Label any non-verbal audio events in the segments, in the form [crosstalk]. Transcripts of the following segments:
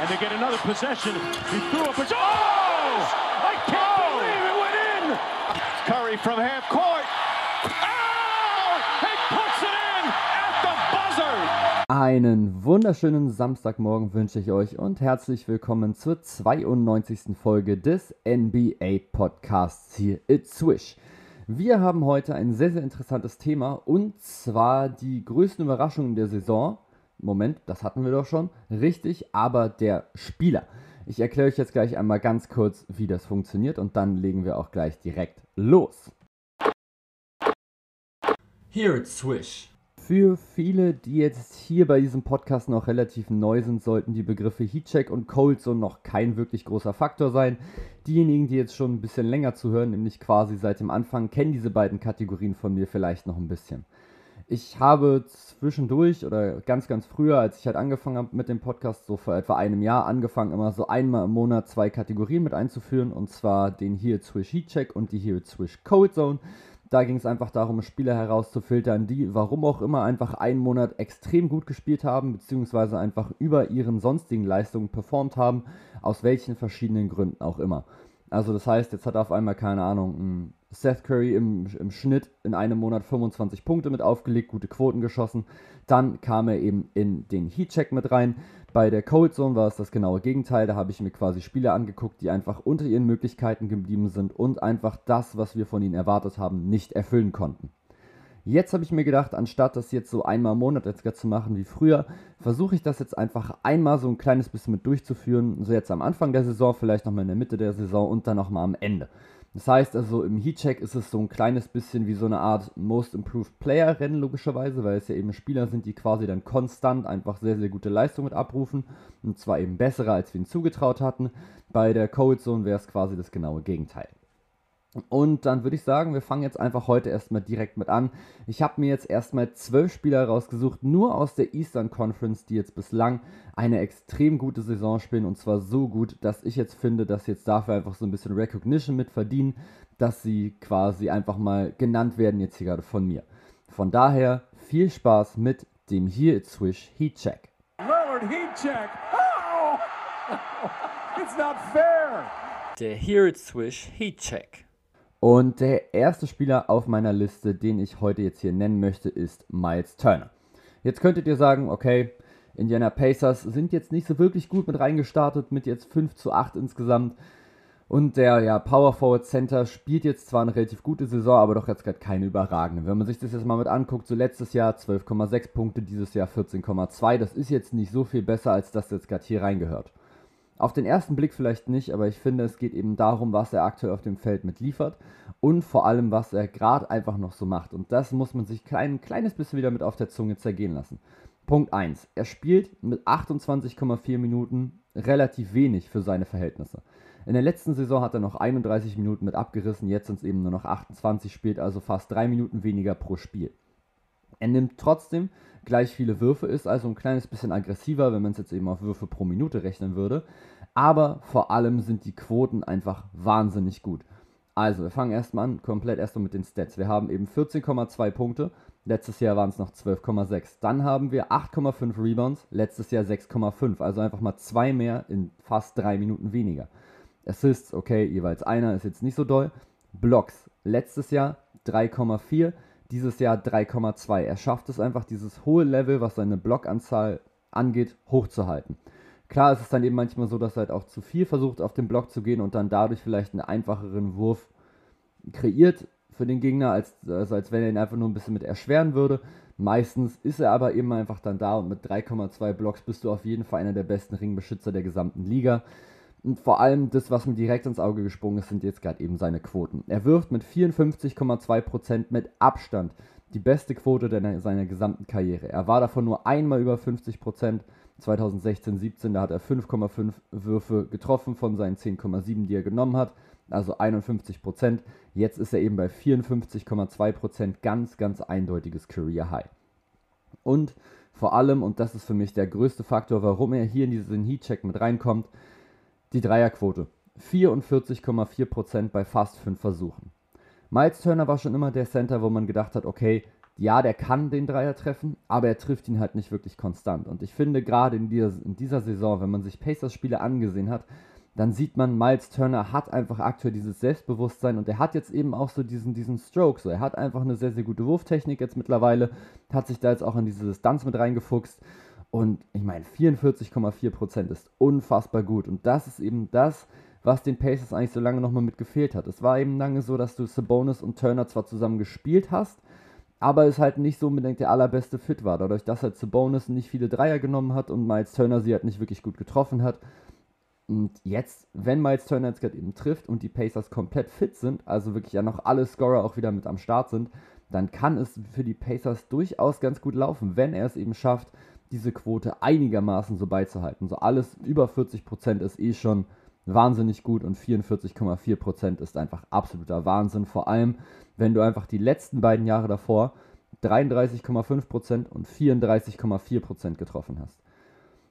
and they get another possession. He threw up a... Oh! I can't believe it went in! Curry from half court. Oh! He puts it in at the buzzer! Einen wunderschönen Samstagmorgen wünsche ich euch und herzlich willkommen zur 92. Folge des NBA Podcasts hier It's Swish. Wir haben heute ein sehr, sehr interessantes Thema und zwar die größten Überraschungen der Saison. Moment, das hatten wir doch schon. Richtig, aber der Spieler. Ich erkläre euch jetzt gleich einmal ganz kurz, wie das funktioniert und dann legen wir auch gleich direkt los. Here it's Swish. Für viele, die jetzt hier bei diesem Podcast noch relativ neu sind, sollten die Begriffe Heatcheck und Cold Zone noch kein wirklich großer Faktor sein. Diejenigen, die jetzt schon ein bisschen länger zuhören, nämlich quasi seit dem Anfang, kennen diese beiden Kategorien von mir vielleicht noch ein bisschen. Ich habe zwischendurch oder ganz, ganz früher, als ich halt angefangen habe mit dem Podcast, so vor etwa einem Jahr, angefangen, immer so einmal im Monat zwei Kategorien mit einzuführen, und zwar den Here Swish Heatcheck und die Here Swish Cold Zone. Da ging es einfach darum, Spieler herauszufiltern, die, warum auch immer, einfach einen Monat extrem gut gespielt haben, beziehungsweise einfach über ihren sonstigen Leistungen performt haben, aus welchen verschiedenen Gründen auch immer. Also das heißt, jetzt hat auf einmal, keine Ahnung, Seth Curry im, im Schnitt in einem Monat 25 Punkte mit aufgelegt, gute Quoten geschossen. Dann kam er eben in den Heatcheck mit rein. Bei der Cold Zone war es das genaue Gegenteil. Da habe ich mir quasi Spieler angeguckt, die einfach unter ihren Möglichkeiten geblieben sind und einfach das, was wir von ihnen erwartet haben, nicht erfüllen konnten. Jetzt habe ich mir gedacht, anstatt das jetzt so einmal im Monat jetzt zu machen wie früher, versuche ich das jetzt einfach einmal so ein kleines bisschen mit durchzuführen. So jetzt am Anfang der Saison, vielleicht nochmal in der Mitte der Saison und dann nochmal am Ende. Das heißt also, im Heatcheck ist es so ein kleines bisschen wie so eine Art Most Improved Player Rennen, logischerweise, weil es ja eben Spieler sind, die quasi dann konstant einfach sehr, sehr gute Leistung mit abrufen. Und zwar eben bessere, als wir ihnen zugetraut hatten. Bei der Cold Zone wäre es quasi das genaue Gegenteil. Und dann würde ich sagen, wir fangen jetzt einfach heute erstmal direkt mit an. Ich habe mir jetzt erstmal zwölf Spieler rausgesucht, nur aus der Eastern Conference, die jetzt bislang eine extrem gute Saison spielen. Und zwar so gut, dass ich jetzt finde, dass jetzt dafür einfach so ein bisschen Recognition mit verdienen, dass sie quasi einfach mal genannt werden, jetzt hier gerade von mir. Von daher viel Spaß mit dem Here It's Swish Heat Check. Lillard Heat Check. Oh! [laughs] It's not fair. Der Here It's Swish Heat Check. Und der erste Spieler auf meiner Liste, den ich heute jetzt hier nennen möchte, ist Miles Turner. Jetzt könntet ihr sagen, okay, Indiana Pacers sind jetzt nicht so wirklich gut mit reingestartet, mit jetzt 5 zu 8 insgesamt. Und der ja, Power Forward Center spielt jetzt zwar eine relativ gute Saison, aber doch jetzt gerade keine überragende. Wenn man sich das jetzt mal mit anguckt, so letztes Jahr 12,6 Punkte, dieses Jahr 14,2, das ist jetzt nicht so viel besser, als das jetzt gerade hier reingehört. Auf den ersten Blick vielleicht nicht, aber ich finde, es geht eben darum, was er aktuell auf dem Feld mitliefert und vor allem, was er gerade einfach noch so macht. Und das muss man sich ein kleines bisschen wieder mit auf der Zunge zergehen lassen. Punkt 1. Er spielt mit 28,4 Minuten relativ wenig für seine Verhältnisse. In der letzten Saison hat er noch 31 Minuten mit abgerissen, jetzt sind es eben nur noch 28, spielt also fast 3 Minuten weniger pro Spiel. Er nimmt trotzdem gleich viele Würfe, ist also ein kleines bisschen aggressiver, wenn man es jetzt eben auf Würfe pro Minute rechnen würde. Aber vor allem sind die Quoten einfach wahnsinnig gut. Also, wir fangen erstmal an, komplett erstmal mit den Stats. Wir haben eben 14,2 Punkte, letztes Jahr waren es noch 12,6. Dann haben wir 8,5 Rebounds, letztes Jahr 6,5. Also einfach mal zwei mehr in fast drei Minuten weniger. Assists, okay, jeweils einer, ist jetzt nicht so doll. Blocks, letztes Jahr 3,4 dieses Jahr 3,2. Er schafft es einfach, dieses hohe Level, was seine Blockanzahl angeht, hochzuhalten. Klar ist es dann eben manchmal so, dass er halt auch zu viel versucht, auf den Block zu gehen und dann dadurch vielleicht einen einfacheren Wurf kreiert für den Gegner, als, also als wenn er ihn einfach nur ein bisschen mit erschweren würde. Meistens ist er aber eben einfach dann da und mit 3,2 Blocks bist du auf jeden Fall einer der besten Ringbeschützer der gesamten Liga. Und vor allem das, was mir direkt ins Auge gesprungen ist, sind jetzt gerade eben seine Quoten. Er wirft mit 54,2% mit Abstand die beste Quote der, seiner gesamten Karriere. Er war davon nur einmal über 50%. 2016-17, da hat er 5,5 Würfe getroffen von seinen 10,7, die er genommen hat. Also 51%. Jetzt ist er eben bei 54,2%. Ganz, ganz eindeutiges Career High. Und vor allem, und das ist für mich der größte Faktor, warum er hier in diesen Heatcheck mit reinkommt, die Dreierquote. 44,4% bei fast 5 Versuchen. Miles Turner war schon immer der Center, wo man gedacht hat, okay, ja, der kann den Dreier treffen, aber er trifft ihn halt nicht wirklich konstant. Und ich finde gerade in dieser, in dieser Saison, wenn man sich Pacers-Spiele angesehen hat, dann sieht man, Miles Turner hat einfach aktuell dieses Selbstbewusstsein und er hat jetzt eben auch so diesen, diesen Stroke. So. Er hat einfach eine sehr, sehr gute Wurftechnik jetzt mittlerweile, hat sich da jetzt auch in diese Distanz mit reingefuchst. Und ich meine, 44,4% ist unfassbar gut. Und das ist eben das, was den Pacers eigentlich so lange nochmal mit gefehlt hat. Es war eben lange so, dass du Sabonis und Turner zwar zusammen gespielt hast, aber es halt nicht so unbedingt der allerbeste Fit war. Dadurch, dass halt Sabonis nicht viele Dreier genommen hat und Miles Turner sie halt nicht wirklich gut getroffen hat. Und jetzt, wenn Miles Turner jetzt gerade eben trifft und die Pacers komplett fit sind, also wirklich ja noch alle Scorer auch wieder mit am Start sind, dann kann es für die Pacers durchaus ganz gut laufen, wenn er es eben schafft, diese Quote einigermaßen so beizuhalten. So alles über 40% ist eh schon wahnsinnig gut und 44,4% ist einfach absoluter Wahnsinn. Vor allem, wenn du einfach die letzten beiden Jahre davor 33,5% und 34,4% getroffen hast.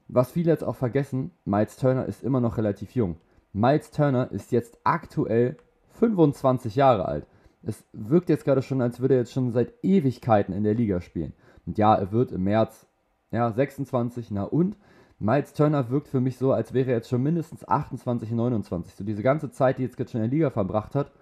Was viele jetzt auch vergessen, Miles Turner ist immer noch relativ jung. Miles Turner ist jetzt aktuell 25 Jahre alt. Es wirkt jetzt gerade schon, als würde er jetzt schon seit Ewigkeiten in der Liga spielen. Und ja, er wird im März ja, 26, na und? Miles Turner wirkt für mich so, als wäre er jetzt schon mindestens 28, 29. So diese ganze Zeit, die jetzt gerade schon in der Liga verbracht hat.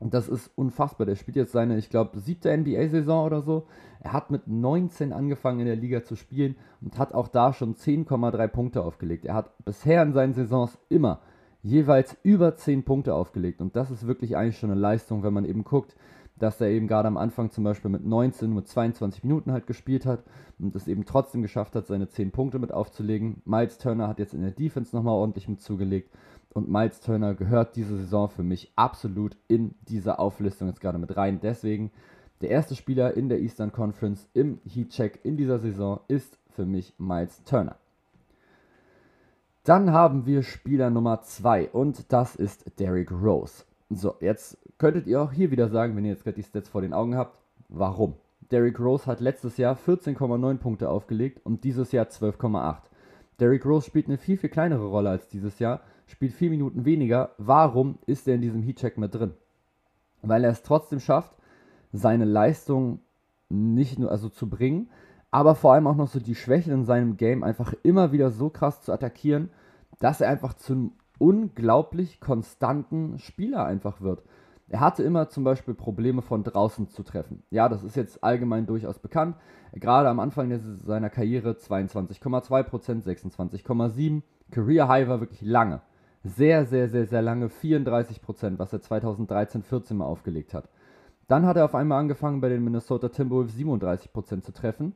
Und das ist unfassbar. Der spielt jetzt seine, ich glaube, siebte NBA-Saison oder so. Er hat mit 19 angefangen in der Liga zu spielen und hat auch da schon 10,3 Punkte aufgelegt. Er hat bisher in seinen Saisons immer jeweils über 10 Punkte aufgelegt. Und das ist wirklich eigentlich schon eine Leistung, wenn man eben guckt, dass er eben gerade am Anfang zum Beispiel mit 19, mit 22 Minuten halt gespielt hat und es eben trotzdem geschafft hat, seine 10 Punkte mit aufzulegen. Miles Turner hat jetzt in der Defense nochmal ordentlich mit zugelegt und Miles Turner gehört diese Saison für mich absolut in diese Auflistung jetzt gerade mit rein. Deswegen der erste Spieler in der Eastern Conference im Heat-Check in dieser Saison ist für mich Miles Turner. Dann haben wir Spieler Nummer 2 und das ist Derrick Rose. So, jetzt könntet ihr auch hier wieder sagen, wenn ihr jetzt gerade die Stats vor den Augen habt, warum? Derrick Rose hat letztes Jahr 14,9 Punkte aufgelegt und dieses Jahr 12,8. Derrick Rose spielt eine viel, viel kleinere Rolle als dieses Jahr, spielt vier Minuten weniger. Warum ist er in diesem Heatcheck mit drin? Weil er es trotzdem schafft, seine Leistung nicht nur also zu bringen, aber vor allem auch noch so die Schwächen in seinem Game einfach immer wieder so krass zu attackieren, dass er einfach zum unglaublich konstanten Spieler einfach wird. Er hatte immer zum Beispiel Probleme von draußen zu treffen. Ja, das ist jetzt allgemein durchaus bekannt. Gerade am Anfang seiner Karriere 22,2%, 26,7%. Career High war wirklich lange. Sehr, sehr, sehr, sehr lange 34%, was er 2013, 14 mal aufgelegt hat. Dann hat er auf einmal angefangen bei den Minnesota Timberwolves 37% zu treffen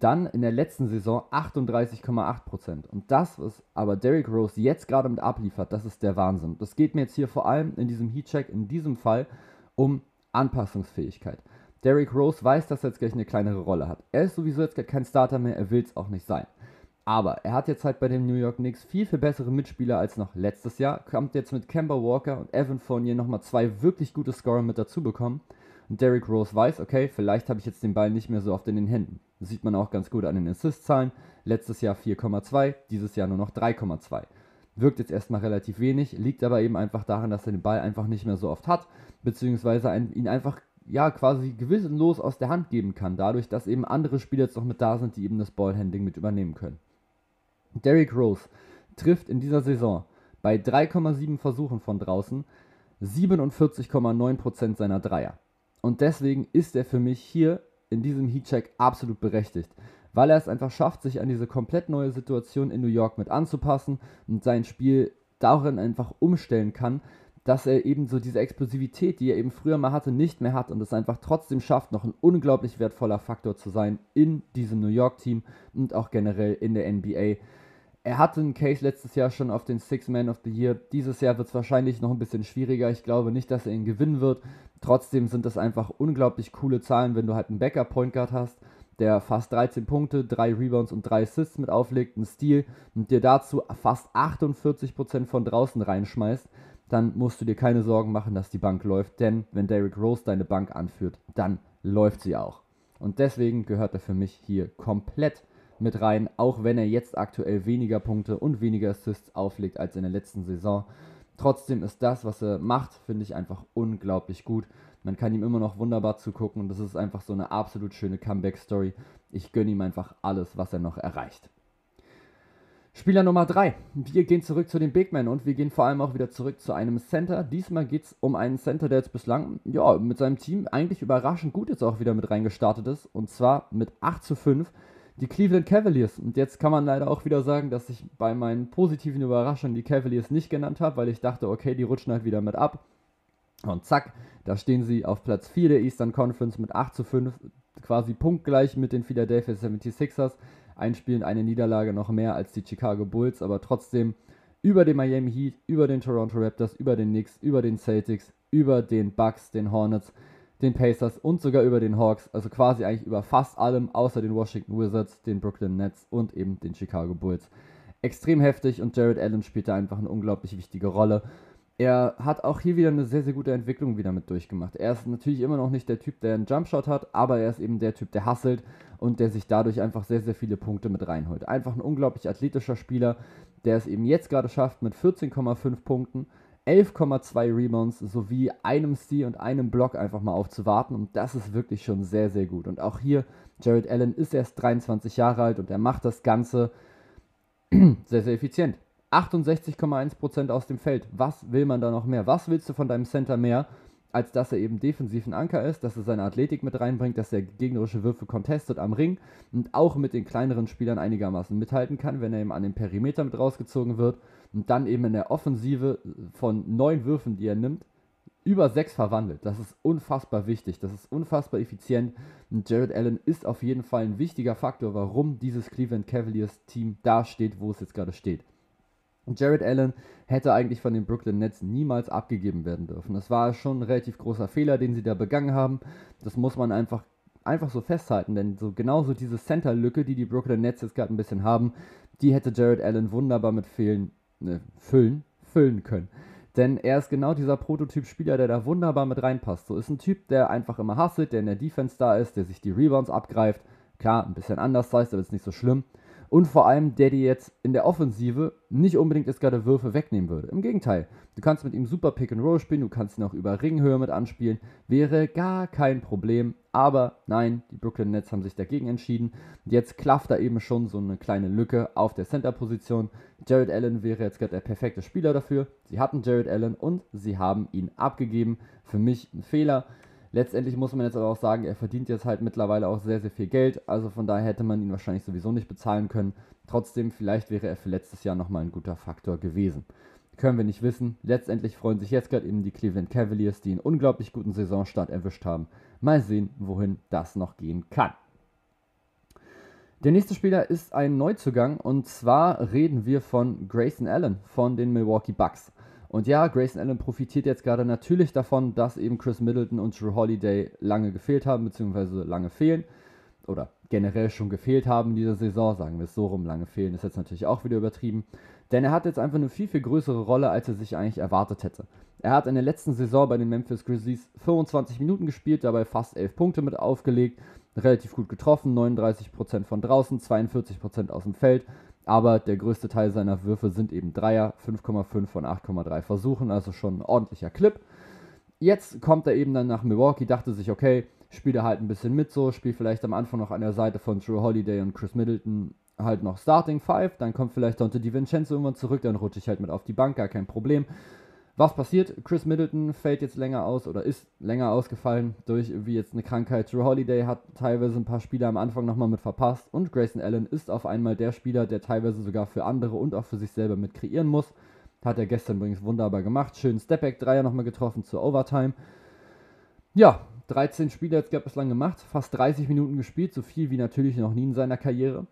dann in der letzten Saison 38,8%. Und das, was aber Derrick Rose jetzt gerade mit abliefert, das ist der Wahnsinn. Das geht mir jetzt hier vor allem in diesem Heatcheck, in diesem Fall, um Anpassungsfähigkeit. Derrick Rose weiß, dass er jetzt gleich eine kleinere Rolle hat. Er ist sowieso jetzt kein Starter mehr, er will es auch nicht sein. Aber er hat jetzt halt bei den New York Knicks viel, viel bessere Mitspieler als noch letztes Jahr. Kommt jetzt mit Kemba Walker und Evan Fournier nochmal zwei wirklich gute Scorer mit dazu bekommen. Und Derrick Rose weiß, okay, vielleicht habe ich jetzt den Ball nicht mehr so oft in den Händen. Das sieht man auch ganz gut an den Assist-Zahlen. Letztes Jahr 4,2, dieses Jahr nur noch 3,2. Wirkt jetzt erstmal relativ wenig, liegt aber eben einfach daran, dass er den Ball einfach nicht mehr so oft hat, beziehungsweise ein, ihn einfach ja quasi gewissenlos aus der Hand geben kann, dadurch, dass eben andere Spieler jetzt noch mit da sind, die eben das Ballhandling mit übernehmen können. Derrick Rose trifft in dieser Saison bei 3,7 Versuchen von draußen 47,9% seiner Dreier. Und deswegen ist er für mich hier in diesem Heatcheck absolut berechtigt, weil er es einfach schafft, sich an diese komplett neue Situation in New York mit anzupassen und sein Spiel darin einfach umstellen kann, dass er eben so diese Explosivität, die er eben früher mal hatte, nicht mehr hat und es einfach trotzdem schafft, noch ein unglaublich wertvoller Faktor zu sein in diesem New York-Team und auch generell in der NBA. Er hatte einen Case letztes Jahr schon auf den Six Man of the Year. Dieses Jahr wird es wahrscheinlich noch ein bisschen schwieriger. Ich glaube nicht, dass er ihn gewinnen wird. Trotzdem sind das einfach unglaublich coole Zahlen, wenn du halt einen Backup Point Guard hast, der fast 13 Punkte, 3 Rebounds und 3 Assists mit auflegt, einen Stil und dir dazu fast 48% von draußen reinschmeißt, dann musst du dir keine Sorgen machen, dass die Bank läuft, denn wenn Derrick Rose deine Bank anführt, dann läuft sie auch. Und deswegen gehört er für mich hier komplett mit rein, auch wenn er jetzt aktuell weniger Punkte und weniger Assists auflegt als in der letzten Saison. Trotzdem ist das, was er macht, finde ich einfach unglaublich gut. Man kann ihm immer noch wunderbar zugucken und das ist einfach so eine absolut schöne Comeback-Story. Ich gönne ihm einfach alles, was er noch erreicht. Spieler Nummer 3. Wir gehen zurück zu den Big Men und wir gehen vor allem auch wieder zurück zu einem Center. Diesmal geht es um einen Center, der jetzt bislang ja, mit seinem Team eigentlich überraschend gut jetzt auch wieder mit reingestartet ist. Und zwar mit 8 zu 5 die Cleveland Cavaliers. Und jetzt kann man leider auch wieder sagen, dass ich bei meinen positiven Überraschungen die Cavaliers nicht genannt habe, weil ich dachte, okay, die rutschen halt wieder mit ab. Und zack, da stehen sie auf Platz 4 der Eastern Conference mit 8 zu 5, quasi punktgleich mit den Philadelphia 76ers ein Spiel und eine Niederlage noch mehr als die Chicago Bulls, aber trotzdem über den Miami Heat, über den Toronto Raptors, über den Knicks, über den Celtics, über den Bucks, den Hornets, den Pacers und sogar über den Hawks, also quasi eigentlich über fast allem außer den Washington Wizards, den Brooklyn Nets und eben den Chicago Bulls. Extrem heftig und Jared Allen spielt da einfach eine unglaublich wichtige Rolle er hat auch hier wieder eine sehr, sehr gute Entwicklung wieder mit durchgemacht. Er ist natürlich immer noch nicht der Typ, der einen Jumpshot hat, aber er ist eben der Typ, der hasselt und der sich dadurch einfach sehr, sehr viele Punkte mit reinholt. Einfach ein unglaublich athletischer Spieler, der es eben jetzt gerade schafft mit 14,5 Punkten, 11,2 Rebounds sowie einem Steal und einem Block einfach mal aufzuwarten und das ist wirklich schon sehr, sehr gut. Und auch hier, Jared Allen ist erst 23 Jahre alt und er macht das Ganze [clears throat] sehr, sehr effizient. 68,1% aus dem Feld. Was will man da noch mehr? Was willst du von deinem Center mehr, als dass er eben defensiv ein Anker ist, dass er seine Athletik mit reinbringt, dass er gegnerische Würfe contestet am Ring und auch mit den kleineren Spielern einigermaßen mithalten kann, wenn er eben an den Perimeter mit rausgezogen wird und dann eben in der Offensive von neun Würfen, die er nimmt, über sechs verwandelt. Das ist unfassbar wichtig, das ist unfassbar effizient und Jared Allen ist auf jeden Fall ein wichtiger Faktor, warum dieses Cleveland Cavaliers Team da steht, wo es jetzt gerade steht. Jared Allen hätte eigentlich von den Brooklyn Nets niemals abgegeben werden dürfen. Das war schon ein relativ großer Fehler, den sie da begangen haben. Das muss man einfach, einfach so festhalten, denn so genauso diese Center-Lücke, die die Brooklyn Nets jetzt gerade ein bisschen haben, die hätte Jared Allen wunderbar mit Fehlen, ne, füllen, füllen können. Denn er ist genau dieser Prototyp-Spieler, der da wunderbar mit reinpasst. So ist ein Typ, der einfach immer hasselt, der in der Defense da ist, der sich die Rebounds abgreift. Klar, ein bisschen anders heißt, aber ist nicht so schlimm und vor allem der dir jetzt in der Offensive nicht unbedingt jetzt gerade Würfe wegnehmen würde. Im Gegenteil, du kannst mit ihm super Pick and Roll spielen, du kannst ihn auch über Ringhöhe mit anspielen, wäre gar kein Problem. Aber nein, die Brooklyn Nets haben sich dagegen entschieden. Jetzt klafft da eben schon so eine kleine Lücke auf der Center-Position. Jared Allen wäre jetzt gerade der perfekte Spieler dafür. Sie hatten Jared Allen und sie haben ihn abgegeben. Für mich ein Fehler. Letztendlich muss man jetzt aber auch sagen, er verdient jetzt halt mittlerweile auch sehr, sehr viel Geld. Also von daher hätte man ihn wahrscheinlich sowieso nicht bezahlen können. Trotzdem, vielleicht wäre er für letztes Jahr nochmal ein guter Faktor gewesen. Können wir nicht wissen. Letztendlich freuen sich jetzt gerade eben die Cleveland Cavaliers, die einen unglaublich guten Saisonstart erwischt haben. Mal sehen, wohin das noch gehen kann. Der nächste Spieler ist ein Neuzugang und zwar reden wir von Grayson Allen von den Milwaukee Bucks. Und ja, Grayson Allen profitiert jetzt gerade natürlich davon, dass eben Chris Middleton und Drew Holiday lange gefehlt haben, beziehungsweise lange fehlen. Oder generell schon gefehlt haben in dieser Saison, sagen wir es so rum, lange fehlen ist jetzt natürlich auch wieder übertrieben. Denn er hat jetzt einfach eine viel, viel größere Rolle, als er sich eigentlich erwartet hätte. Er hat in der letzten Saison bei den Memphis Grizzlies 25 Minuten gespielt, dabei fast 11 Punkte mit aufgelegt, relativ gut getroffen, 39% von draußen, 42% aus dem Feld aber der größte Teil seiner Würfe sind eben Dreier, 5,5 von 8,3 Versuchen, also schon ein ordentlicher Clip. Jetzt kommt er eben dann nach Milwaukee, dachte sich, okay, spielt er halt ein bisschen mit so, spielt vielleicht am Anfang noch an der Seite von Drew Holiday und Chris Middleton halt noch Starting Five, dann kommt vielleicht Dante DiVincenzo irgendwann zurück, dann rutsche ich halt mit auf die Bank, gar kein Problem. Was passiert? Chris Middleton fällt jetzt länger aus oder ist länger ausgefallen durch wie jetzt eine Krankheit. Drew Holiday hat teilweise ein paar Spiele am Anfang nochmal mit verpasst und Grayson Allen ist auf einmal der Spieler, der teilweise sogar für andere und auch für sich selber mit kreieren muss. Hat er gestern übrigens wunderbar gemacht. Schönen Stepback-Dreier nochmal getroffen zur Overtime. Ja, 13 Spiele jetzt gab bislang gemacht, fast 30 Minuten gespielt, so viel wie natürlich noch nie in seiner Karriere.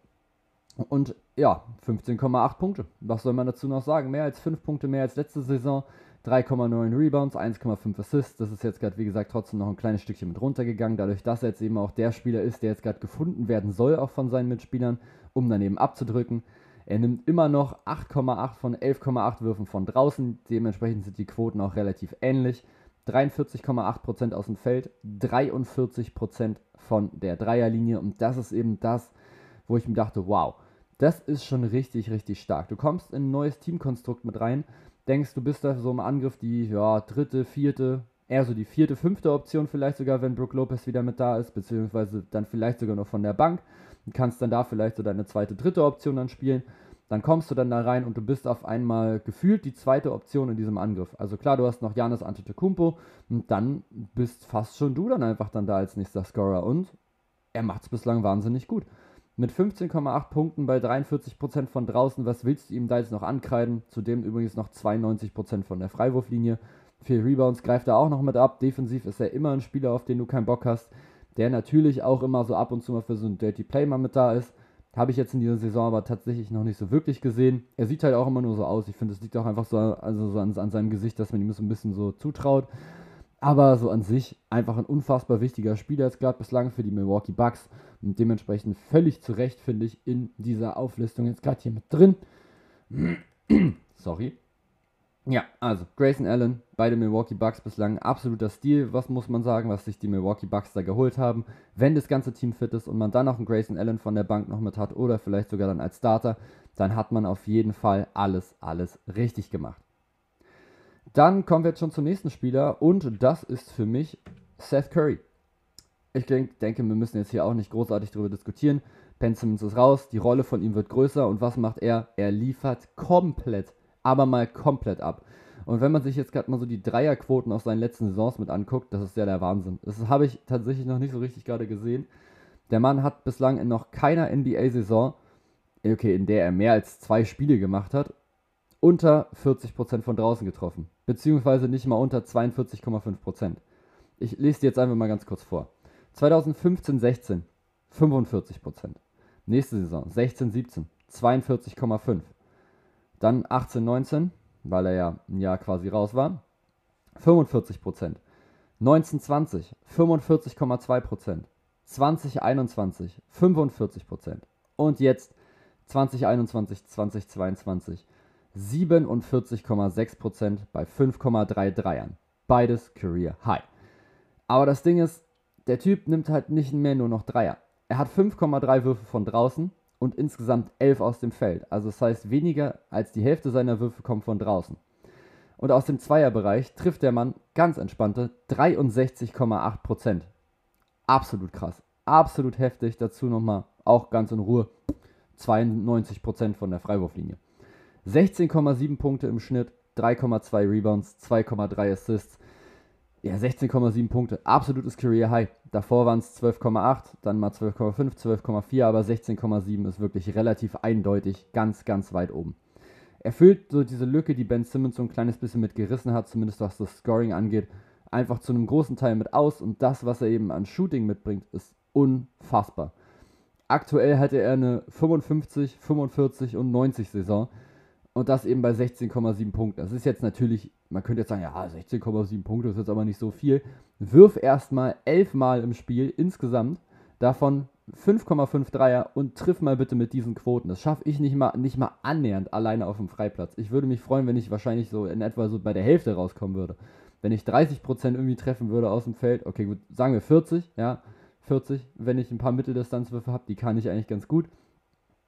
Und ja, 15,8 Punkte. Was soll man dazu noch sagen? Mehr als 5 Punkte mehr als letzte Saison. 3,9 Rebounds, 1,5 Assists. Das ist jetzt gerade, wie gesagt, trotzdem noch ein kleines Stückchen mit runtergegangen, dadurch, dass er jetzt eben auch der Spieler ist, der jetzt gerade gefunden werden soll, auch von seinen Mitspielern, um daneben abzudrücken. Er nimmt immer noch 8,8 von 11,8 Würfen von draußen. Dementsprechend sind die Quoten auch relativ ähnlich. 43,8% aus dem Feld, 43% von der Dreierlinie. Und das ist eben das, wo ich mir dachte, wow, das ist schon richtig, richtig stark. Du kommst in ein neues Teamkonstrukt mit rein, denkst, du bist da so im Angriff die ja, dritte, vierte, eher so die vierte, fünfte Option vielleicht sogar, wenn Brook Lopez wieder mit da ist, beziehungsweise dann vielleicht sogar noch von der Bank. Du kannst dann da vielleicht so deine zweite, dritte Option dann spielen. Dann kommst du dann da rein und du bist auf einmal gefühlt die zweite Option in diesem Angriff. Also klar, du hast noch Janis Antetokounmpo und dann bist fast schon du dann einfach dann da als nächster Scorer und er macht es bislang wahnsinnig gut. Mit 15,8 Punkten bei 43% von draußen, was willst du ihm da jetzt noch ankreiden? Zudem übrigens noch 92% von der Freiwurflinie. Vier Rebounds greift er auch noch mit ab. Defensiv ist er immer ein Spieler, auf den du keinen Bock hast. Der natürlich auch immer so ab und zu mal für so ein Dirty Play mal mit da ist. Habe ich jetzt in dieser Saison aber tatsächlich noch nicht so wirklich gesehen. Er sieht halt auch immer nur so aus. Ich finde, es liegt auch einfach so, also so an, an seinem Gesicht, dass man ihm so ein bisschen so zutraut. Aber so an sich einfach ein unfassbar wichtiger Spieler jetzt gerade bislang für die Milwaukee Bucks und dementsprechend völlig zu Recht, finde ich, in dieser Auflistung jetzt gerade hier mit drin. [clears throat] Sorry. Ja, also Grayson Allen bei den Milwaukee Bucks bislang absoluter Stil. Was muss man sagen, was sich die Milwaukee Bucks da geholt haben? Wenn das ganze Team fit ist und man dann noch einen Grayson Allen von der Bank noch mit hat oder vielleicht sogar dann als Starter, dann hat man auf jeden Fall alles, alles richtig gemacht. Dann kommen wir jetzt schon zum nächsten Spieler und das ist für mich Seth Curry. Ich denk, denke, wir müssen jetzt hier auch nicht großartig darüber diskutieren. Ben Simmons ist raus, die Rolle von ihm wird größer und was macht er? Er liefert komplett, aber mal komplett ab. Und wenn man sich jetzt gerade mal so die Dreierquoten aus seinen letzten Saisons mit anguckt, das ist ja der Wahnsinn. Das habe ich tatsächlich noch nicht so richtig gerade gesehen. Der Mann hat bislang in noch keiner NBA-Saison, okay, in der er mehr als zwei Spiele gemacht hat, unter 40% von draußen getroffen. Beziehungsweise nicht mal unter 42,5%. Ich lese dir jetzt einfach mal ganz kurz vor. 2015, 16, 45%. Nächste Saison, 16, 17, 42,5. Dann 18, 19, weil er ja ein Jahr quasi raus war, 45%. 19, 20, 45,2%. 2021, 45%. Und jetzt 2021, 2022, 47,6% bei 5,3 Dreiern. Beides Career High. Aber das Ding ist, der Typ nimmt halt nicht mehr nur noch Dreier. Er hat 5,3 Würfe von draußen und insgesamt 11 aus dem Feld. Also das heißt, weniger als die Hälfte seiner Würfe kommen von draußen. Und aus dem Zweierbereich trifft der Mann ganz entspannte 63,8%. Absolut krass. Absolut heftig. Dazu nochmal auch ganz in Ruhe 92% von der Freiwurflinie. 16,7 Punkte im Schnitt, 3,2 Rebounds, 2,3 Assists. Ja, 16,7 Punkte. Absolutes Career High. Davor waren es 12,8, dann mal 12,5, 12,4, aber 16,7 ist wirklich relativ eindeutig ganz, ganz weit oben. Er füllt so diese Lücke, die Ben Simmons so ein kleines bisschen mit gerissen hat, zumindest was das Scoring angeht, einfach zu einem großen Teil mit aus und das, was er eben an Shooting mitbringt, ist unfassbar. Aktuell hatte er eine 55, 45 und 90 Saison und das eben bei 16,7 Punkten. Das ist jetzt natürlich, man könnte jetzt sagen, ja, 16,7 Punkte ist jetzt aber nicht so viel. Wirf erstmal 11 Mal im Spiel insgesamt, davon 5,5 Dreier und triff mal bitte mit diesen Quoten. Das schaffe ich nicht mal, nicht mal annähernd alleine auf dem Freiplatz. Ich würde mich freuen, wenn ich wahrscheinlich so in etwa so bei der Hälfte rauskommen würde. Wenn ich 30% irgendwie treffen würde aus dem Feld, okay, gut, sagen wir 40, ja, 40, wenn ich ein paar Mitteldistanzwürfe habe, die kann ich eigentlich ganz gut.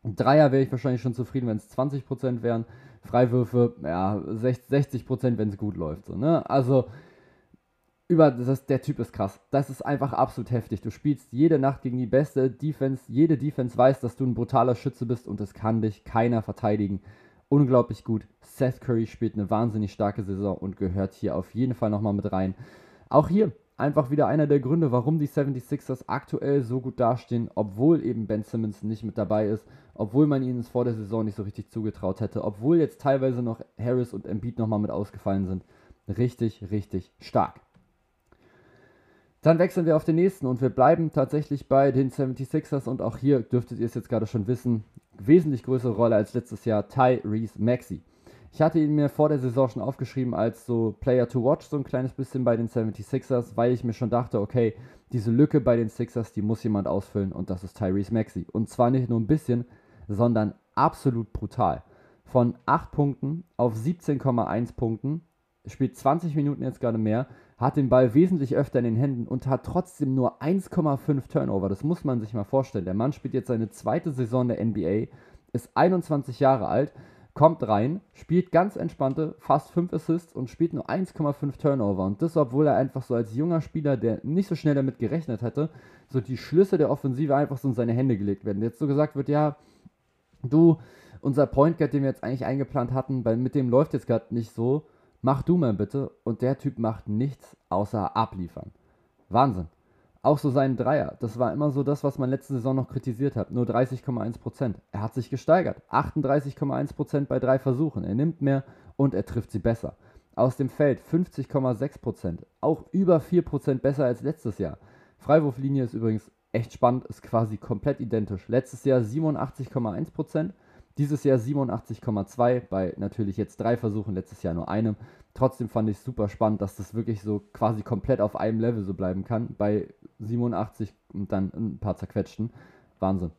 Dreier wäre ich wahrscheinlich schon zufrieden, wenn es 20% wären. Freiwürfe, ja, 60%, wenn es gut läuft. So, ne? Also, über das, der Typ ist krass. Das ist einfach absolut heftig. Du spielst jede Nacht gegen die beste Defense. Jede Defense weiß, dass du ein brutaler Schütze bist und es kann dich keiner verteidigen. Unglaublich gut. Seth Curry spielt eine wahnsinnig starke Saison und gehört hier auf jeden Fall nochmal mit rein. Auch hier einfach wieder einer der Gründe, warum die 76ers aktuell so gut dastehen, obwohl eben Ben Simmons nicht mit dabei ist, obwohl man ihnen es vor der Saison nicht so richtig zugetraut hätte, obwohl jetzt teilweise noch Harris und Embiid nochmal mit ausgefallen sind. Richtig, richtig stark. Dann wechseln wir auf den nächsten und wir bleiben tatsächlich bei den 76ers und auch hier dürftet ihr es jetzt gerade schon wissen, wesentlich größere Rolle als letztes Jahr Tyrese Maxey. Ich hatte ihn mir vor der Saison schon aufgeschrieben als so Player to Watch, so ein kleines bisschen bei den 76ers, weil ich mir schon dachte, okay, diese Lücke bei den Sixers, die muss jemand ausfüllen und das ist Tyrese Maxey. Und zwar nicht nur ein bisschen, sondern absolut brutal. Von 8 Punkten auf 17,1 Punkten, spielt 20 Minuten jetzt gerade mehr, hat den Ball wesentlich öfter in den Händen und hat trotzdem nur 1,5 Turnover. Das muss man sich mal vorstellen. Der Mann spielt jetzt seine zweite Saison der NBA, ist 21 Jahre alt kommt rein, spielt ganz entspannte, fast 5 Assists und spielt nur 1,5 Turnover. Und das, obwohl er einfach so als junger Spieler, der nicht so schnell damit gerechnet hätte, so die Schlüsse der Offensive einfach so in seine Hände gelegt werden. Jetzt so gesagt wird, ja, du, unser Point Guard, den wir jetzt eigentlich eingeplant hatten, weil mit dem läuft jetzt gerade nicht so, mach du mal bitte. Und der Typ macht nichts außer abliefern. Wahnsinn. Auch so seinen Dreier. Das war immer so das, was man letzte Saison noch kritisiert hat. Nur 30,1%. Er hat sich gesteigert. 38,1% bei drei Versuchen. Er nimmt mehr und er trifft sie besser. Aus dem Feld 50,6%. Auch über 4% besser als letztes Jahr. Freiwurflinie ist übrigens echt spannend, ist quasi komplett identisch. Letztes Jahr 87,1%, dieses Jahr 87,2 bei natürlich jetzt drei Versuchen, letztes Jahr nur einem. Trotzdem fand ich es super spannend, dass das wirklich so quasi komplett auf einem Level so bleiben kann. Bei 87 und dann ein paar zerquetschten. Wahnsinn.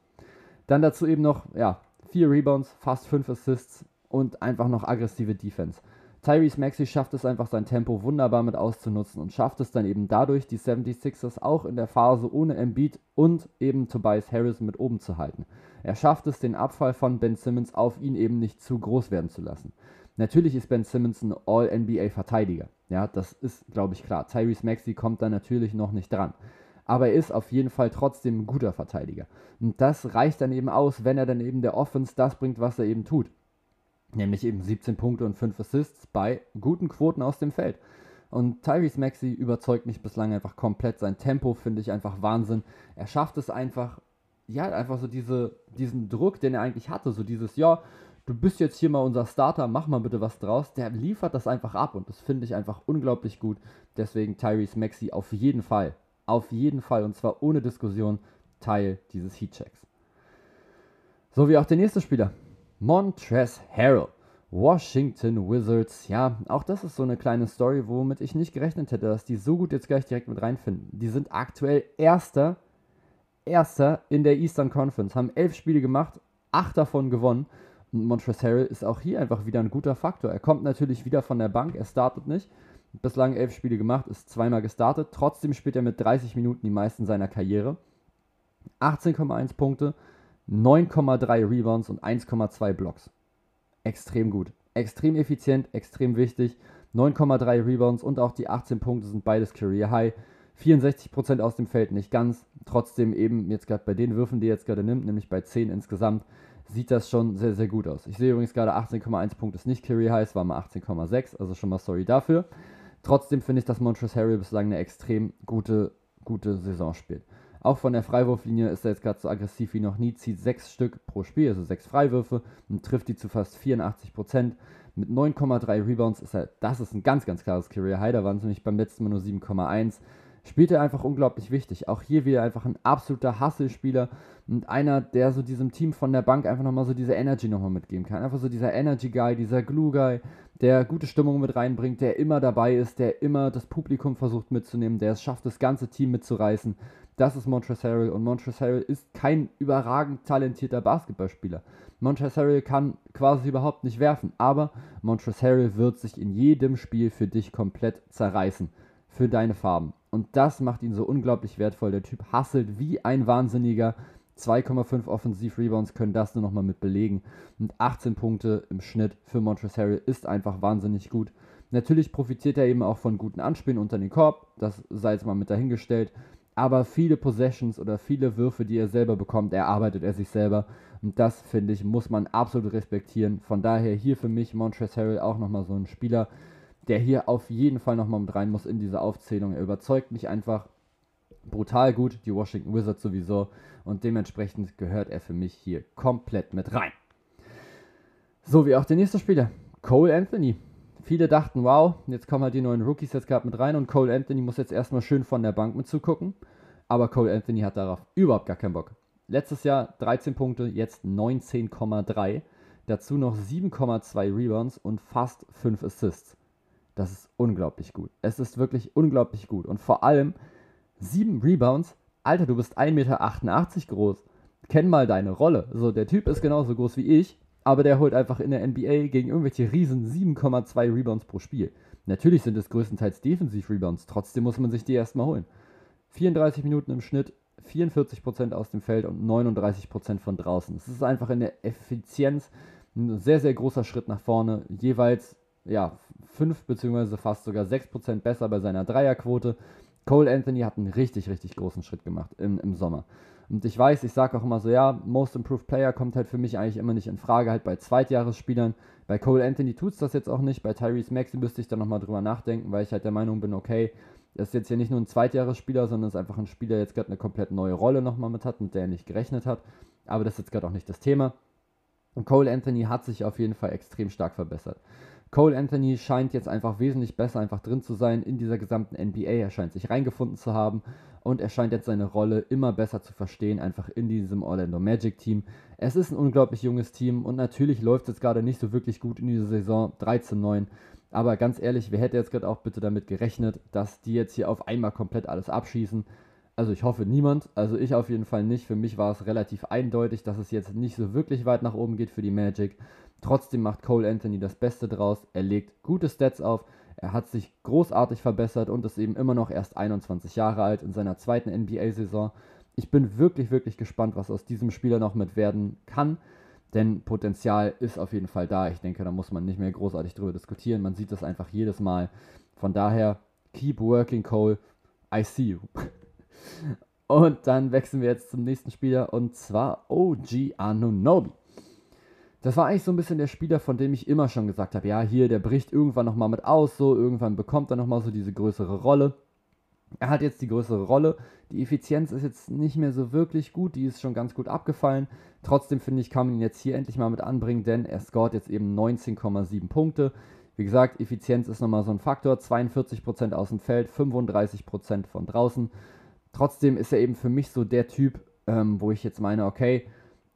Dann dazu eben noch, ja, vier Rebounds, fast fünf Assists und einfach noch aggressive Defense. Tyrese Maxey schafft es einfach, sein Tempo wunderbar mit auszunutzen und schafft es dann eben dadurch, die 76ers auch in der Phase ohne Embiid und eben Tobias Harris mit oben zu halten. Er schafft es, den Abfall von Ben Simmons auf ihn eben nicht zu groß werden zu lassen. Natürlich ist Ben Simmons ein All-NBA-Verteidiger. Ja, das ist, glaube ich, klar. Tyrese Maxey kommt da natürlich noch nicht dran. Aber er ist auf jeden Fall trotzdem ein guter Verteidiger. Und das reicht dann eben aus, wenn er dann eben der Offense das bringt, was er eben tut. Nämlich eben 17 Punkte und 5 Assists bei guten Quoten aus dem Feld. Und Tyrese Maxey überzeugt mich bislang einfach komplett. Sein Tempo finde ich einfach Wahnsinn. Er schafft es einfach, ja, einfach so diese, diesen Druck, den er eigentlich hatte. So dieses, ja, du bist jetzt hier mal unser Starter, mach mal bitte was draus. Der liefert das einfach ab und das finde ich einfach unglaublich gut. Deswegen Tyrese Maxey auf jeden Fall, auf jeden Fall und zwar ohne Diskussion Teil dieses Heatchecks. So wie auch der nächste Spieler, Montrez Harrell. Washington Wizards. Ja, auch das ist so eine kleine Story, womit ich nicht gerechnet hätte, dass die so gut jetzt gleich direkt mit reinfinden. Die sind aktuell Erster, Erster in der Eastern Conference, haben elf Spiele gemacht, acht davon gewonnen. Und Montrezl Harrell ist auch hier einfach wieder ein guter Faktor. Er kommt natürlich wieder von der Bank, er startet nicht. Bislang elf Spiele gemacht, ist zweimal gestartet. Trotzdem spielt er mit 30 Minuten die meisten seiner Karriere. 18,1 Punkte, 9,3 Rebounds und 1,2 Blocks. Extrem gut. Extrem effizient, extrem wichtig. 9,3 Rebounds und auch die 18 Punkte sind beides Career High. 64% aus dem Feld nicht ganz. Trotzdem eben jetzt gerade bei den Würfen, die er jetzt gerade nimmt, nämlich bei 10 insgesamt, sieht das schon sehr, sehr gut aus. Ich sehe übrigens gerade 18,1 Punkte ist nicht Career High, es war mal 18,6, also schon mal sorry dafür. Trotzdem finde ich, dass Montrezl Harrell bislang eine extrem gute, gute Saison spielt. Auch von der Freiwurflinie ist er jetzt gerade so aggressiv wie noch nie, zieht sechs Stück pro Spiel, also sechs Freiwürfe und trifft die zu fast 84 Prozent. Mit 9,3 Rebounds ist er, das ist ein ganz, ganz klares Career High, da waren es nämlich beim letzten Mal nur 7,1. Spielt er einfach unglaublich wichtig. Auch hier wieder einfach ein absoluter Hustle-Spieler und einer, der so diesem Team von der Bank einfach nochmal so diese Energy nochmal mitgeben kann. Einfach so dieser Energy-Guy, dieser Glue-Guy, der gute Stimmung mit reinbringt, der immer dabei ist, der immer das Publikum versucht mitzunehmen, der es schafft, das ganze Team mitzureißen. Das ist Montrezl Harrell und Montrezl Harrell ist kein überragend talentierter Basketballspieler. Montrezl Harrell kann quasi überhaupt nicht werfen, aber Montrezl Harrell wird sich in jedem Spiel für dich komplett zerreißen, für deine Farben. Und das macht ihn so unglaublich wertvoll. Der Typ hasselt wie ein Wahnsinniger. 2,5 Offensiv-Rebounds können das nur nochmal mit belegen. Und 18 Punkte im Schnitt für Montrezl Harrell ist einfach wahnsinnig gut. Natürlich profitiert er eben auch von guten Anspielen unter den Korb. Das sei jetzt mal mit dahingestellt aber viele Possessions oder viele Würfe, die er selber bekommt, erarbeitet er sich selber. Und das, finde ich, muss man absolut respektieren. Von daher hier für mich Montrezl Harrell auch nochmal so ein Spieler, der hier auf jeden Fall nochmal mit rein muss in diese Aufzählung. Er überzeugt mich einfach brutal gut, die Washington Wizards sowieso. Und dementsprechend gehört er für mich hier komplett mit rein. So wie auch der nächste Spieler, Cole Anthony. Viele dachten, wow, jetzt kommen halt die neuen Rookies jetzt gerade mit rein und Cole Anthony muss jetzt erstmal schön von der Bank mit zugucken. Aber Cole Anthony hat darauf überhaupt gar keinen Bock. Letztes Jahr 13 Punkte, jetzt 19,3. Dazu noch 7,2 Rebounds und fast 5 Assists. Das ist unglaublich gut. Es ist wirklich unglaublich gut. Und vor allem 7 Rebounds. Alter, du bist 1,88 Meter groß. Kenn mal deine Rolle. So, der Typ ist genauso groß wie ich aber der holt einfach in der NBA gegen irgendwelche Riesen 7,2 Rebounds pro Spiel. Natürlich sind es größtenteils Defensiv-Rebounds, trotzdem muss man sich die erstmal holen. 34 Minuten im Schnitt, 44% aus dem Feld und 39% von draußen. Es ist einfach in der Effizienz Ein sehr, sehr großer Schritt nach vorne. Jeweils ja, 5 bzw. fast sogar 6% besser bei seiner Dreierquote. Cole Anthony hat einen richtig, richtig großen Schritt gemacht im, im Sommer. Und ich weiß, ich sage auch immer so, ja, Most Improved Player kommt halt für mich eigentlich immer nicht in Frage, halt bei Zweitjahresspielern. Bei Cole Anthony tut es das jetzt auch nicht, bei Tyrese Maxey müsste ich da nochmal drüber nachdenken, weil ich halt der Meinung bin, okay, das ist jetzt hier nicht nur ein Zweitjahresspieler, sondern ist einfach ein Spieler, der jetzt gerade eine komplett neue Rolle nochmal mit hat, mit der er nicht gerechnet hat. Aber das ist jetzt gerade auch nicht das Thema. Und Cole Anthony hat sich auf jeden Fall extrem stark verbessert. Cole Anthony scheint jetzt einfach wesentlich besser einfach drin zu sein in dieser gesamten NBA. Er scheint sich reingefunden zu haben und er scheint jetzt seine Rolle immer besser zu verstehen, einfach in diesem Orlando Magic Team. Es ist ein unglaublich junges Team und natürlich läuft es gerade nicht so wirklich gut in dieser Saison 13-9. Aber ganz ehrlich, wer hätte jetzt gerade auch bitte damit gerechnet, dass die jetzt hier auf einmal komplett alles abschießen? Also ich hoffe niemand, also ich auf jeden Fall nicht. Für mich war es relativ eindeutig, dass es jetzt nicht so wirklich weit nach oben geht für die Magic. Trotzdem macht Cole Anthony das Beste draus. Er legt gute Stats auf. Er hat sich großartig verbessert und ist eben immer noch erst 21 Jahre alt in seiner zweiten NBA-Saison. Ich bin wirklich, wirklich gespannt, was aus diesem Spieler noch mit werden kann. Denn Potenzial ist auf jeden Fall da. Ich denke, da muss man nicht mehr großartig drüber diskutieren. Man sieht das einfach jedes Mal. Von daher, keep working, Cole. I see you. [laughs] Und dann wechseln wir jetzt zum nächsten Spieler und zwar OG Anunobi. Das war eigentlich so ein bisschen der Spieler, von dem ich immer schon gesagt habe, ja, hier, der bricht irgendwann nochmal mit aus, so, irgendwann bekommt er nochmal so diese größere Rolle. Er hat jetzt die größere Rolle. Die Effizienz ist jetzt nicht mehr so wirklich gut, die ist schon ganz gut abgefallen. Trotzdem finde ich, kann man ihn jetzt hier endlich mal mit anbringen, denn er scoret jetzt eben 19,7 Punkte. Wie gesagt, Effizienz ist nochmal so ein Faktor. 42% aus dem Feld, 35% von draußen. Trotzdem ist er eben für mich so der Typ, ähm, wo ich jetzt meine, okay,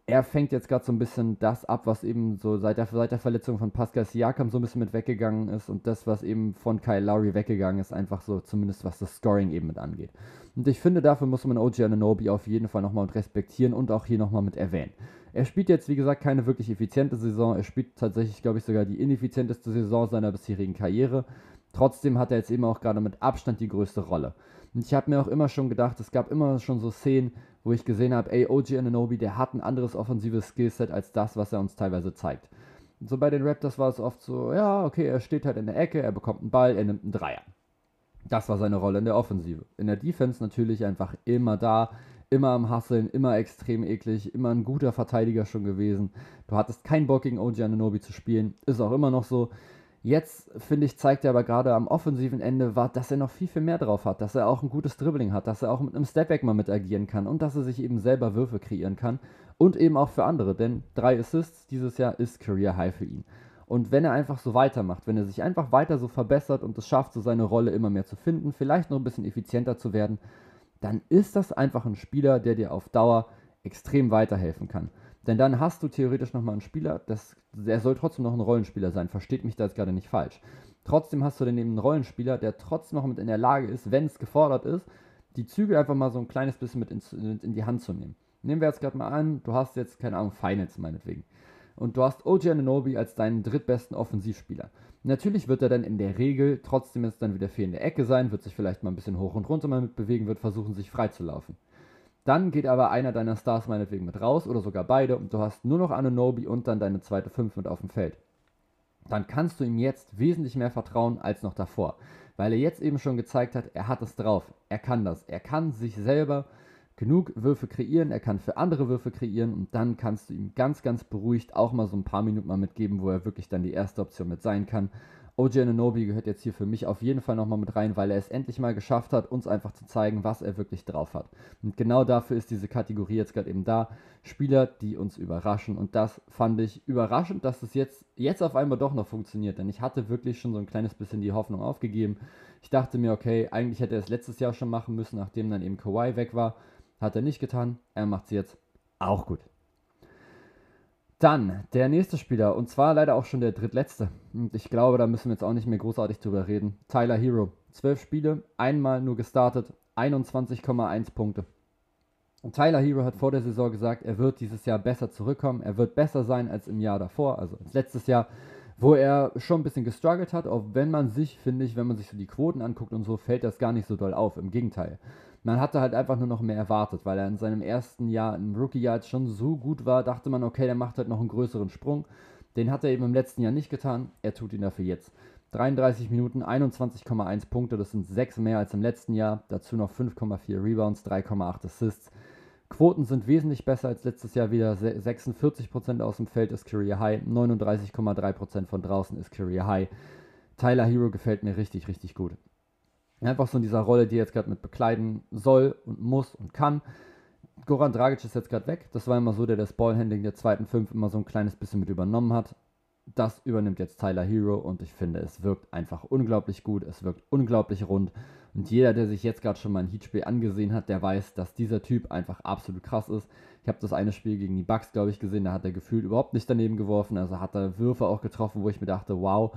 er fängt jetzt gerade so ein bisschen das ab, was eben so seit der, seit der Verletzung von Pascal Siakam so ein bisschen mit weggegangen ist und das, was eben von Kyle Lowry weggegangen ist, einfach so zumindest was das Scoring eben mit angeht. Und ich finde, dafür muss man OG Ananobi auf jeden Fall nochmal respektieren und auch hier nochmal mit erwähnen. Er spielt jetzt, wie gesagt, keine wirklich effiziente Saison. Er spielt tatsächlich, glaube ich, sogar die ineffizienteste Saison seiner bisherigen Karriere. Trotzdem hat er jetzt eben auch gerade mit Abstand die größte Rolle. Und ich habe mir auch immer schon gedacht, es gab immer schon so Szenen, wo ich gesehen habe, ey, OG Ananobi, der hat ein anderes offensives Skillset als das, was er uns teilweise zeigt. Und so bei den Raptors war es oft so, ja, okay, er steht halt in der Ecke, er bekommt einen Ball, er nimmt einen Dreier. Das war seine Rolle in der Offensive. In der Defense natürlich einfach immer da, immer am Hasseln, immer extrem eklig, immer ein guter Verteidiger schon gewesen. Du hattest keinen Bock gegen OG Ananobi zu spielen, ist auch immer noch so. Jetzt, finde ich, zeigt er aber gerade am offensiven Ende, war, dass er noch viel, viel mehr drauf hat, dass er auch ein gutes Dribbling hat, dass er auch mit einem Stepback mal mit agieren kann und dass er sich eben selber Würfe kreieren kann und eben auch für andere, denn drei Assists dieses Jahr ist Career High für ihn. Und wenn er einfach so weitermacht, wenn er sich einfach weiter so verbessert und es schafft, so seine Rolle immer mehr zu finden, vielleicht noch ein bisschen effizienter zu werden, dann ist das einfach ein Spieler, der dir auf Dauer extrem weiterhelfen kann. Denn dann hast du theoretisch nochmal einen Spieler, das, der soll trotzdem noch ein Rollenspieler sein, versteht mich da jetzt gerade nicht falsch. Trotzdem hast du dann eben einen Rollenspieler, der trotzdem noch mit in der Lage ist, wenn es gefordert ist, die Züge einfach mal so ein kleines bisschen mit in, in die Hand zu nehmen. Nehmen wir jetzt gerade mal an, du hast jetzt, keine Ahnung, Finals meinetwegen. Und du hast OG Ananobi als deinen drittbesten Offensivspieler. Natürlich wird er dann in der Regel trotzdem jetzt dann wieder der Ecke sein, wird sich vielleicht mal ein bisschen hoch und runter mal mitbewegen, wird versuchen, sich freizulaufen. Dann geht aber einer deiner Stars meinetwegen mit raus oder sogar beide und du hast nur noch Anunobi und dann deine zweite 5 mit auf dem Feld. Dann kannst du ihm jetzt wesentlich mehr vertrauen als noch davor, weil er jetzt eben schon gezeigt hat, er hat es drauf, er kann das, er kann sich selber genug Würfe kreieren, er kann für andere Würfe kreieren und dann kannst du ihm ganz, ganz beruhigt auch mal so ein paar Minuten mal mitgeben, wo er wirklich dann die erste Option mit sein kann OJ Ananobi gehört jetzt hier für mich auf jeden Fall nochmal mit rein, weil er es endlich mal geschafft hat, uns einfach zu zeigen, was er wirklich drauf hat. Und genau dafür ist diese Kategorie jetzt gerade eben da. Spieler, die uns überraschen. Und das fand ich überraschend, dass es jetzt, jetzt auf einmal doch noch funktioniert. Denn ich hatte wirklich schon so ein kleines bisschen die Hoffnung aufgegeben. Ich dachte mir, okay, eigentlich hätte er es letztes Jahr schon machen müssen, nachdem dann eben Kawhi weg war. Hat er nicht getan. Er macht es jetzt auch gut. Dann der nächste Spieler und zwar leider auch schon der drittletzte. Und ich glaube, da müssen wir jetzt auch nicht mehr großartig drüber reden. Tyler Hero. Zwölf Spiele, einmal nur gestartet, 21,1 Punkte. Und Tyler Hero hat vor der Saison gesagt, er wird dieses Jahr besser zurückkommen, er wird besser sein als im Jahr davor, also als letztes Jahr, wo er schon ein bisschen gestruggelt hat, auch wenn man sich, finde ich, wenn man sich so die Quoten anguckt und so, fällt das gar nicht so doll auf. Im Gegenteil man hatte halt einfach nur noch mehr erwartet, weil er in seinem ersten Jahr, im Rookie-Jahr schon so gut war, dachte man, okay, der macht halt noch einen größeren Sprung. Den hat er eben im letzten Jahr nicht getan, er tut ihn dafür jetzt. 33 Minuten, 21,1 Punkte, das sind 6 mehr als im letzten Jahr. Dazu noch 5,4 Rebounds, 3,8 Assists. Quoten sind wesentlich besser als letztes Jahr wieder. 46% aus dem Feld ist Career High, 39,3% von draußen ist Career High. Tyler Hero gefällt mir richtig, richtig gut. Einfach so in dieser Rolle, die er jetzt gerade mit bekleiden soll und muss und kann. Goran Dragic ist jetzt gerade weg. Das war immer so, der das Ballhandling der zweiten Fünf immer so ein kleines bisschen mit übernommen hat. Das übernimmt jetzt Tyler Hero und ich finde, es wirkt einfach unglaublich gut. Es wirkt unglaublich rund. Und jeder, der sich jetzt gerade schon mal ein Heatspiel angesehen hat, der weiß, dass dieser Typ einfach absolut krass ist. Ich habe das eine Spiel gegen die Bucks, glaube ich, gesehen. Da hat er gefühlt überhaupt nicht daneben geworfen. Also hat er Würfe auch getroffen, wo ich mir dachte, wow,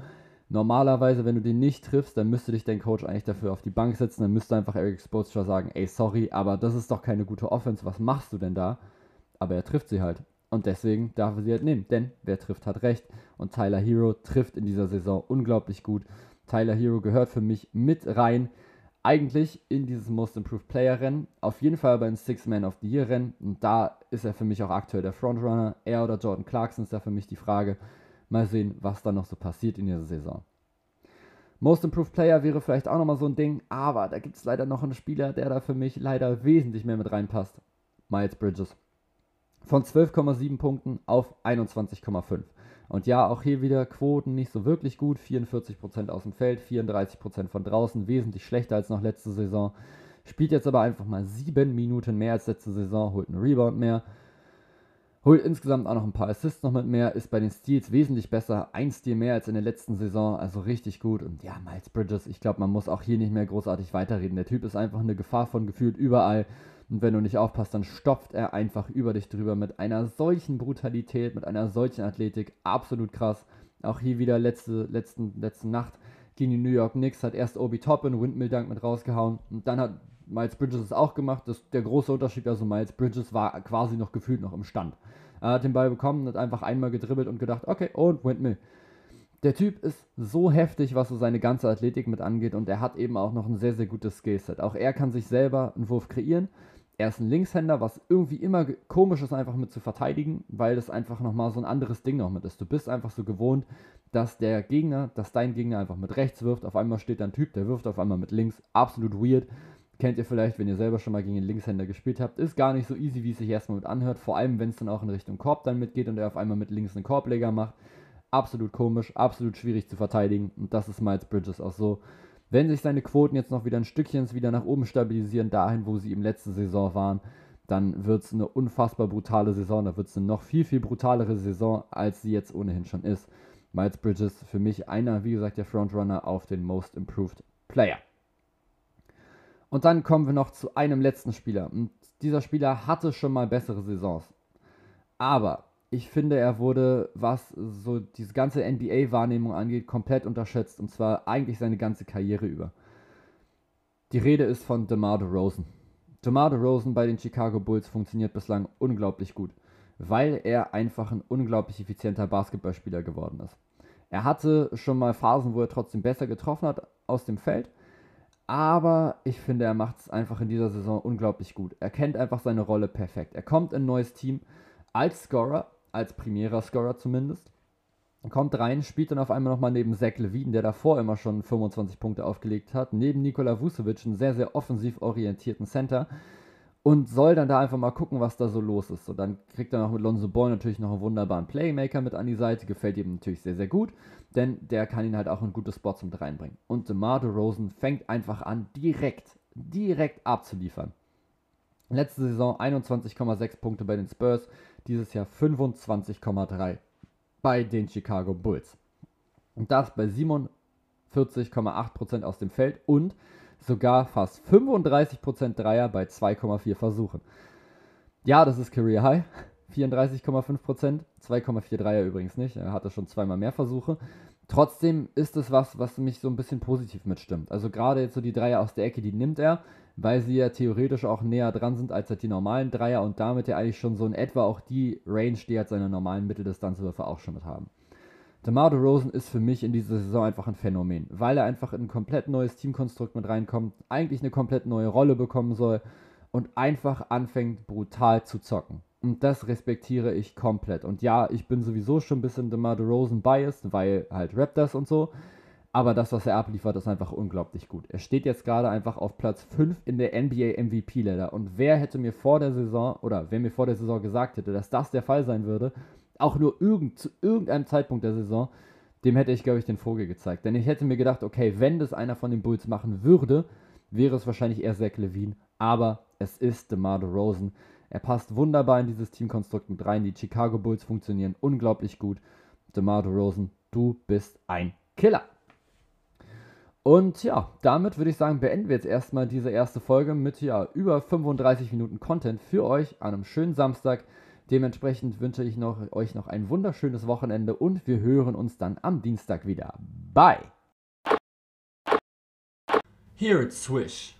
Normalerweise, wenn du den nicht triffst, dann müsste dich dein Coach eigentlich dafür auf die Bank setzen. Dann müsste einfach Eric Spoelstra sagen, ey, sorry, aber das ist doch keine gute Offense. Was machst du denn da? Aber er trifft sie halt. Und deswegen darf er sie halt nehmen. Denn wer trifft, hat recht. Und Tyler Hero trifft in dieser Saison unglaublich gut. Tyler Hero gehört für mich mit rein. Eigentlich in dieses Most Improved Player Rennen. Auf jeden Fall aber ins Six Man of the Year Rennen. Und da ist er für mich auch aktuell der Frontrunner. Er oder Jordan Clarkson ist da für mich die Frage. Mal sehen, was da noch so passiert in dieser Saison. Most Improved Player wäre vielleicht auch nochmal so ein Ding, aber da gibt es leider noch einen Spieler, der da für mich leider wesentlich mehr mit reinpasst. Miles Bridges. Von 12,7 Punkten auf 21,5. Und ja, auch hier wieder Quoten nicht so wirklich gut. 44% aus dem Feld, 34% von draußen, wesentlich schlechter als noch letzte Saison. Spielt jetzt aber einfach mal 7 Minuten mehr als letzte Saison, holt einen Rebound mehr. Holt insgesamt auch noch ein paar Assists noch mit mehr, ist bei den Steals wesentlich besser. Ein Steal mehr als in der letzten Saison, also richtig gut. Und ja, Miles Bridges, ich glaube, man muss auch hier nicht mehr großartig weiterreden. Der Typ ist einfach eine Gefahr von gefühlt überall. Und wenn du nicht aufpasst, dann stopft er einfach über dich drüber mit einer solchen Brutalität, mit einer solchen Athletik. Absolut krass. Auch hier wieder letzte, letzten, letzte Nacht gegen die New York Knicks hat erst Obi Toppin Windmill Dunk mit rausgehauen und dann hat Miles Bridges es auch gemacht. Das, der große Unterschied, also Miles Bridges war quasi noch gefühlt noch im Stand. Er hat den Ball bekommen, hat einfach einmal gedribbelt und gedacht, okay, und Windmill. Der Typ ist so heftig, was so seine ganze Athletik mit angeht und er hat eben auch noch ein sehr, sehr gutes Skillset. Auch er kann sich selber einen Wurf kreieren. Er ist ein Linkshänder, was irgendwie immer komisch ist, einfach mit zu verteidigen, weil das einfach nochmal so ein anderes Ding noch mit ist. Du bist einfach so gewohnt, dass der Gegner, dass dein Gegner einfach mit rechts wirft. Auf einmal steht da ein Typ, der wirft auf einmal mit links. Absolut weird. Kennt ihr vielleicht, wenn ihr selber schon mal gegen einen Linkshänder gespielt habt. Ist gar nicht so easy, wie es sich erstmal mit anhört. Vor allem, wenn es dann auch in Richtung Korb dann mitgeht und er auf einmal mit links einen Korbleger macht. Absolut komisch, absolut schwierig zu verteidigen. Und das ist Miles Bridges auch so. Wenn sich seine Quoten jetzt noch wieder ein Stückchen wieder nach oben stabilisieren, dahin, wo sie im letzten Saison waren, dann wird es eine unfassbar brutale Saison. Da wird es eine noch viel, viel brutalere Saison, als sie jetzt ohnehin schon ist. Miles Bridges für mich einer, wie gesagt, der Frontrunner auf den Most Improved Player. Und dann kommen wir noch zu einem letzten Spieler. Und dieser Spieler hatte schon mal bessere Saisons. Aber ich finde, er wurde, was so diese ganze NBA-Wahrnehmung angeht, komplett unterschätzt. Und zwar eigentlich seine ganze Karriere über. Die Rede ist von DeMar DeRozan. DeMar DeRozan bei den Chicago Bulls funktioniert bislang unglaublich gut, weil er einfach ein unglaublich effizienter Basketballspieler geworden ist. Er hatte schon mal Phasen, wo er trotzdem besser getroffen hat aus dem Feld, aber ich finde, er macht es einfach in dieser Saison unglaublich gut. Er kennt einfach seine Rolle perfekt. Er kommt in ein neues Team als Scorer, als primärer Scorer zumindest. Kommt rein, spielt dann auf einmal nochmal neben Zach Levine, der davor immer schon 25 Punkte aufgelegt hat, neben Nikola Vucevic, einen sehr, sehr offensiv orientierten Center, und soll dann da einfach mal gucken, was da so los ist. So, dann kriegt er noch mit Lonzo Ball natürlich noch einen wunderbaren Playmaker mit an die Seite, gefällt ihm natürlich sehr, sehr gut, denn der kann ihn halt auch in gute Spots mit reinbringen. Und DeMar DeRozan fängt einfach an, direkt, direkt abzuliefern. Letzte Saison 21,6 Punkte bei den Spurs, dieses Jahr 25,3 bei den Chicago Bulls. Und das bei 47,8% aus dem Feld und sogar fast 35% Dreier bei 2,4 Versuchen. Ja, das ist Career High. 34,5%, 2,4 Dreier übrigens nicht. Er hatte schon zweimal mehr Versuche. Trotzdem ist es was, was mich so ein bisschen positiv mitstimmt. Also gerade jetzt so die Dreier aus der Ecke, die nimmt er, weil sie ja theoretisch auch näher dran sind als halt die normalen Dreier und damit ja eigentlich schon so in etwa auch die Range, die halt seine normalen Mitteldistanzwürfe auch schon mit haben. DeMar DeRozan ist für mich in dieser Saison einfach ein Phänomen, weil er einfach in ein komplett neues Teamkonstrukt mit reinkommt, eigentlich eine komplett neue Rolle bekommen soll und einfach anfängt brutal zu zocken. Und das respektiere ich komplett. Und ja, ich bin sowieso schon ein bisschen DeMar DeRozan biased, weil halt Raptors und so. Aber das, was er abliefert, ist einfach unglaublich gut. Er steht jetzt gerade einfach auf Platz 5 in der NBA MVP-Ladder. Und wer hätte mir vor der Saison, oder wer mir vor der Saison gesagt hätte, dass das der Fall sein würde, auch nur irgend, zu irgendeinem Zeitpunkt der Saison, dem hätte ich, glaube ich, den Vogel gezeigt. Denn ich hätte mir gedacht, okay, wenn das einer von den Bulls machen würde, wäre es wahrscheinlich eher Zach Levine. Aber es ist DeMar DeRozan. Er passt wunderbar in dieses Teamkonstrukt mit rein. Die Chicago Bulls funktionieren unglaublich gut. DeMar DeRozan, du bist ein Killer. Und ja, damit würde ich sagen, beenden wir jetzt erstmal diese erste Folge mit ja über 35 Minuten Content für euch an einem schönen Samstag. Dementsprechend wünsche ich noch, euch noch ein wunderschönes Wochenende und wir hören uns dann am Dienstag wieder. Bye! Here at Swish.